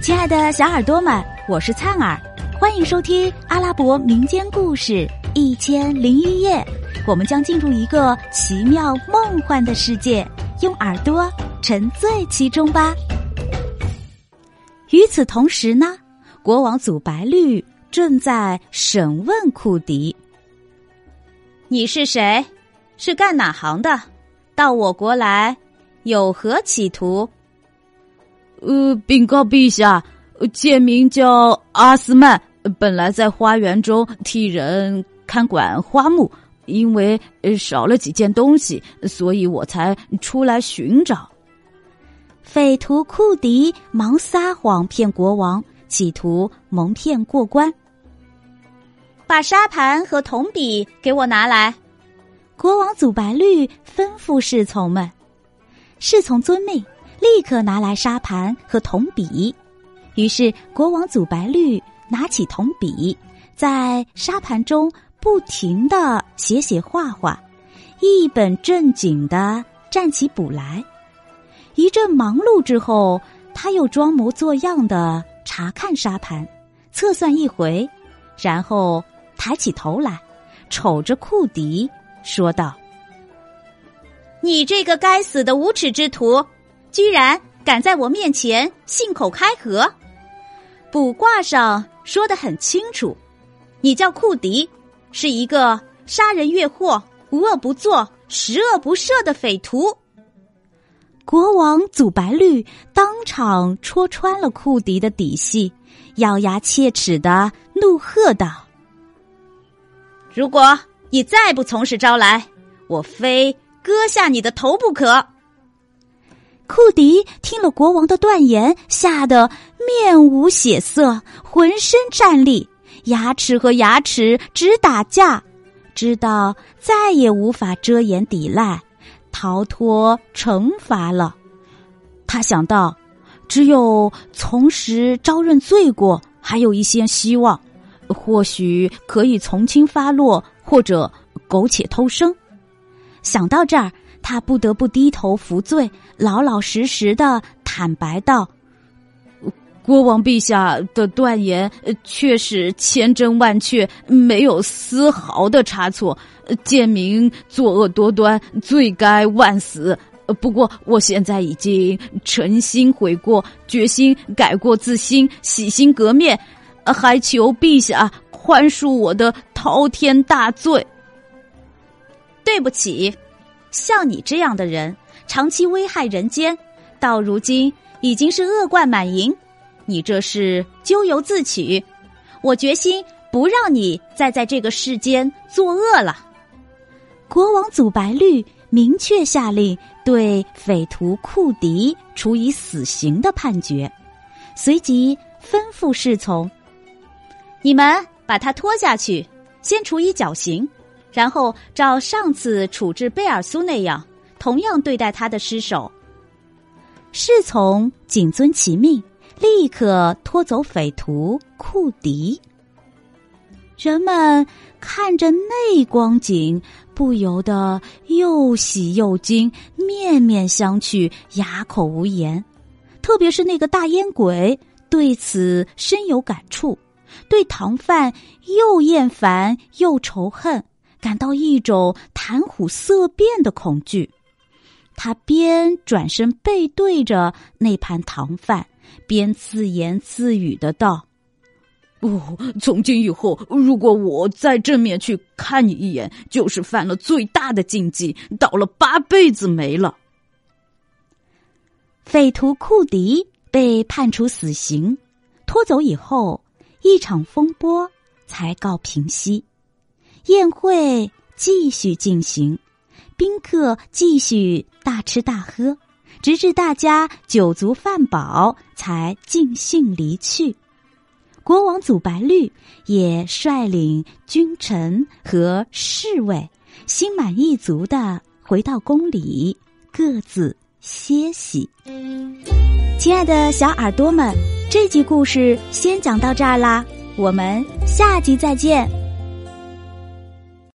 亲爱的小耳朵们，我是灿儿，欢迎收听阿拉伯民间故事《一千零一夜》。我们将进入一个奇妙梦幻的世界，用耳朵沉醉其中吧。与此同时呢，国王祖白绿正在审问库迪：“你是谁？是干哪行的？到我国来有何企图？”呃，禀告陛下，贱民叫阿斯曼，本来在花园中替人看管花木，因为少了几件东西，所以我才出来寻找。匪徒库迪忙撒谎骗国王，企图蒙骗过关。把沙盘和铜笔给我拿来。国王祖白绿吩咐侍从们，侍从遵命。立刻拿来沙盘和铜笔，于是国王祖白绿拿起铜笔，在沙盘中不停的写写画画，一本正经的占起卜来。一阵忙碌之后，他又装模作样的查看沙盘，测算一回，然后抬起头来，瞅着库迪说道：“你这个该死的无耻之徒！”居然敢在我面前信口开河！卜卦上说的很清楚，你叫库迪，是一个杀人越货、无恶不作、十恶不赦的匪徒。国王祖白绿当场戳穿了库迪的底细，咬牙切齿的怒喝道：“如果你再不从实招来，我非割下你的头不可！”库迪听了国王的断言，吓得面无血色，浑身战栗，牙齿和牙齿直打架，知道再也无法遮掩抵赖，逃脱惩罚了。他想到，只有从实招认罪过，还有一些希望，或许可以从轻发落，或者苟且偷生。想到这儿。他不得不低头服罪，老老实实的坦白道：“国王陛下的断言确实千真万确，没有丝毫的差错。贱民作恶多端，罪该万死。不过我现在已经诚心悔过，决心改过自新，洗心革面，还求陛下宽恕我的滔天大罪。对不起。”像你这样的人，长期危害人间，到如今已经是恶贯满盈。你这是咎由自取。我决心不让你再在这个世间作恶了。国王祖白绿明确下令对匪徒库迪处以死刑的判决，随即吩咐侍从：“你们把他拖下去，先处以绞刑。”然后照上次处置贝尔苏那样，同样对待他的尸首。侍从谨遵其命，立刻拖走匪徒库迪。人们看着那光景，不由得又喜又惊，面面相觑，哑口无言。特别是那个大烟鬼，对此深有感触，对唐范又厌烦又仇恨。感到一种谈虎色变的恐惧，他边转身背对着那盘糖饭，边自言自语的道：“哦，从今以后，如果我再正面去看你一眼，就是犯了最大的禁忌，倒了八辈子霉了。”匪徒库迪被判处死刑，拖走以后，一场风波才告平息。宴会继续进行，宾客继续大吃大喝，直至大家酒足饭饱，才尽兴离去。国王祖白绿也率领君臣和侍卫，心满意足的回到宫里，各自歇息。亲爱的小耳朵们，这集故事先讲到这儿啦，我们下集再见。